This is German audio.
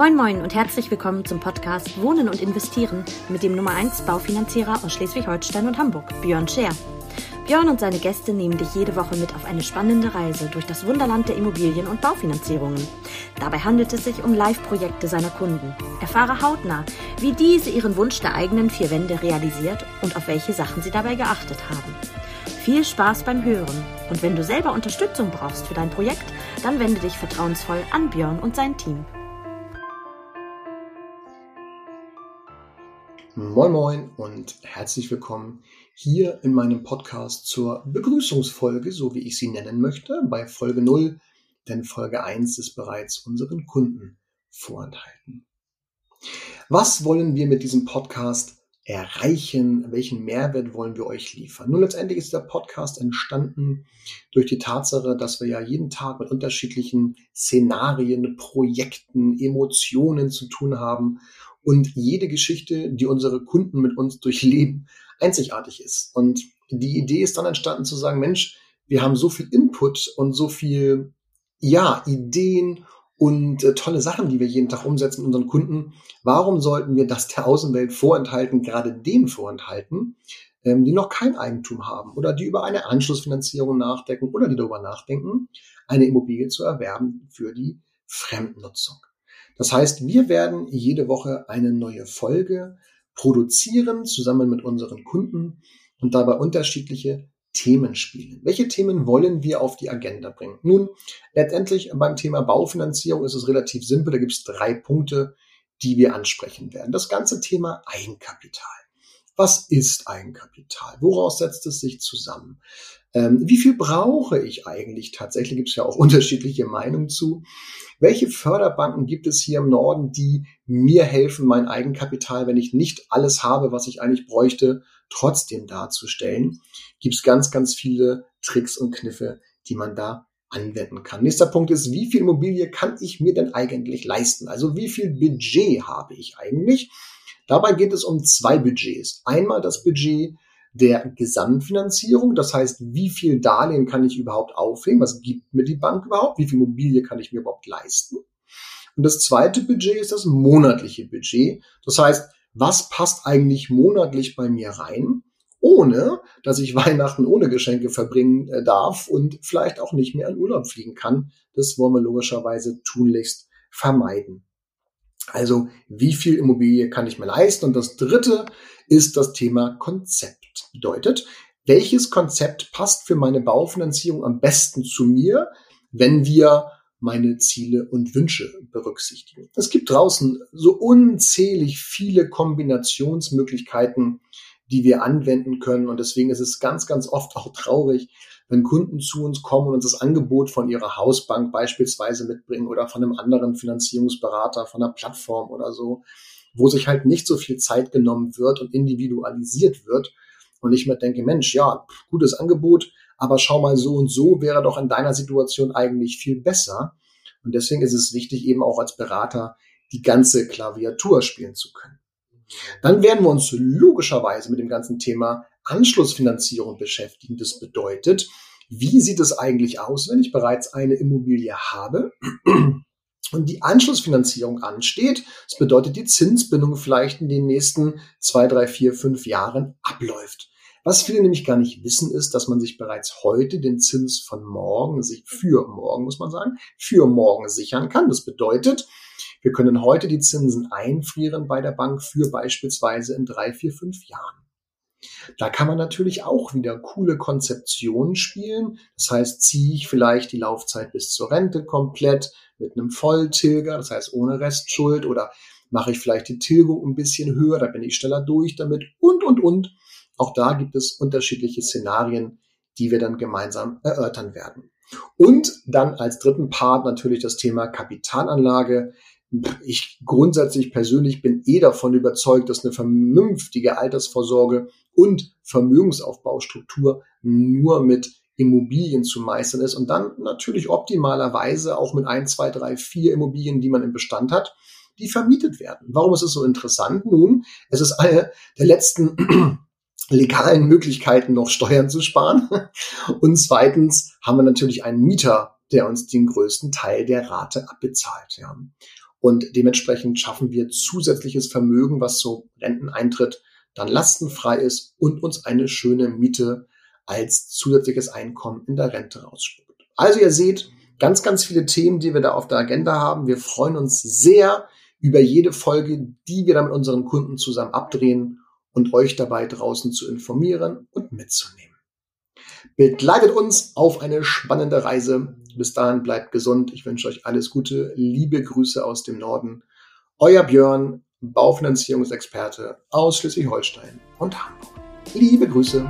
Moin Moin und herzlich willkommen zum Podcast Wohnen und Investieren mit dem Nummer 1 Baufinanzierer aus Schleswig-Holstein und Hamburg, Björn Scher. Björn und seine Gäste nehmen dich jede Woche mit auf eine spannende Reise durch das Wunderland der Immobilien- und Baufinanzierungen. Dabei handelt es sich um Live-Projekte seiner Kunden. Erfahre hautnah, wie diese ihren Wunsch der eigenen vier Wände realisiert und auf welche Sachen sie dabei geachtet haben. Viel Spaß beim Hören. Und wenn du selber Unterstützung brauchst für dein Projekt, dann wende dich vertrauensvoll an Björn und sein Team. Moin Moin und herzlich willkommen hier in meinem Podcast zur Begrüßungsfolge, so wie ich sie nennen möchte, bei Folge 0, denn Folge 1 ist bereits unseren Kunden vorenthalten. Was wollen wir mit diesem Podcast erreichen? Welchen Mehrwert wollen wir euch liefern? Nun, letztendlich ist der Podcast entstanden durch die Tatsache, dass wir ja jeden Tag mit unterschiedlichen Szenarien, Projekten, Emotionen zu tun haben und jede Geschichte, die unsere Kunden mit uns durchleben, einzigartig ist. Und die Idee ist dann entstanden zu sagen, Mensch, wir haben so viel Input und so viel, ja, Ideen und äh, tolle Sachen, die wir jeden Tag umsetzen unseren Kunden. Warum sollten wir das der Außenwelt vorenthalten, gerade denen vorenthalten, ähm, die noch kein Eigentum haben oder die über eine Anschlussfinanzierung nachdenken oder die darüber nachdenken, eine Immobilie zu erwerben für die Fremdnutzung. Das heißt, wir werden jede Woche eine neue Folge produzieren, zusammen mit unseren Kunden und dabei unterschiedliche Themen spielen. Welche Themen wollen wir auf die Agenda bringen? Nun, letztendlich beim Thema Baufinanzierung ist es relativ simpel. Da gibt es drei Punkte, die wir ansprechen werden. Das ganze Thema Eigenkapital. Was ist Eigenkapital? Woraus setzt es sich zusammen? Ähm, wie viel brauche ich eigentlich tatsächlich? Gibt es ja auch unterschiedliche Meinungen zu. Welche Förderbanken gibt es hier im Norden, die mir helfen, mein Eigenkapital, wenn ich nicht alles habe, was ich eigentlich bräuchte, trotzdem darzustellen? Gibt es ganz, ganz viele Tricks und Kniffe, die man da anwenden kann. Nächster Punkt ist, wie viel Immobilie kann ich mir denn eigentlich leisten? Also wie viel Budget habe ich eigentlich? Dabei geht es um zwei Budgets. Einmal das Budget der Gesamtfinanzierung. Das heißt, wie viel Darlehen kann ich überhaupt aufhängen? Was gibt mir die Bank überhaupt? Wie viel Immobilie kann ich mir überhaupt leisten? Und das zweite Budget ist das monatliche Budget. Das heißt, was passt eigentlich monatlich bei mir rein, ohne dass ich Weihnachten ohne Geschenke verbringen äh, darf und vielleicht auch nicht mehr in Urlaub fliegen kann. Das wollen wir logischerweise tunlichst vermeiden. Also, wie viel Immobilie kann ich mir leisten? Und das dritte ist das Thema Konzept. Bedeutet, welches Konzept passt für meine Baufinanzierung am besten zu mir, wenn wir meine Ziele und Wünsche berücksichtigen. Es gibt draußen so unzählig viele Kombinationsmöglichkeiten, die wir anwenden können. Und deswegen ist es ganz, ganz oft auch traurig, wenn Kunden zu uns kommen und uns das Angebot von ihrer Hausbank beispielsweise mitbringen oder von einem anderen Finanzierungsberater, von einer Plattform oder so, wo sich halt nicht so viel Zeit genommen wird und individualisiert wird, und ich mir denke, Mensch, ja, gutes Angebot, aber schau mal so und so wäre doch in deiner Situation eigentlich viel besser. Und deswegen ist es wichtig, eben auch als Berater die ganze Klaviatur spielen zu können. Dann werden wir uns logischerweise mit dem ganzen Thema Anschlussfinanzierung beschäftigen. Das bedeutet, wie sieht es eigentlich aus, wenn ich bereits eine Immobilie habe und die Anschlussfinanzierung ansteht. Das bedeutet, die Zinsbindung vielleicht in den nächsten zwei, drei, vier, fünf Jahren abläuft. Was viele nämlich gar nicht wissen, ist, dass man sich bereits heute den Zins von morgen, sich für morgen, muss man sagen, für morgen sichern kann. Das bedeutet, wir können heute die Zinsen einfrieren bei der Bank für beispielsweise in drei, vier, fünf Jahren. Da kann man natürlich auch wieder coole Konzeptionen spielen. Das heißt, ziehe ich vielleicht die Laufzeit bis zur Rente komplett mit einem Volltilger, das heißt ohne Restschuld oder mache ich vielleicht die Tilgung ein bisschen höher, da bin ich schneller durch damit und, und, und. Auch da gibt es unterschiedliche Szenarien, die wir dann gemeinsam erörtern werden. Und dann als dritten Part natürlich das Thema Kapitalanlage. Ich grundsätzlich persönlich bin eh davon überzeugt, dass eine vernünftige Altersvorsorge und Vermögensaufbaustruktur nur mit Immobilien zu meistern ist und dann natürlich optimalerweise auch mit ein, zwei, drei, vier Immobilien, die man im Bestand hat, die vermietet werden. Warum ist es so interessant? Nun, es ist eine der letzten legalen Möglichkeiten noch Steuern zu sparen. Und zweitens haben wir natürlich einen Mieter, der uns den größten Teil der Rate abbezahlt. Ja. Und dementsprechend schaffen wir zusätzliches Vermögen, was so Renteneintritt dann lastenfrei ist und uns eine schöne Miete als zusätzliches Einkommen in der Rente rausspuckt. Also ihr seht, ganz, ganz viele Themen, die wir da auf der Agenda haben. Wir freuen uns sehr über jede Folge, die wir da mit unseren Kunden zusammen abdrehen und euch dabei draußen zu informieren und mitzunehmen. Begleitet uns auf eine spannende Reise. Bis dahin bleibt gesund. Ich wünsche euch alles Gute. Liebe Grüße aus dem Norden. Euer Björn, Baufinanzierungsexperte aus Schleswig-Holstein und Hamburg. Liebe Grüße.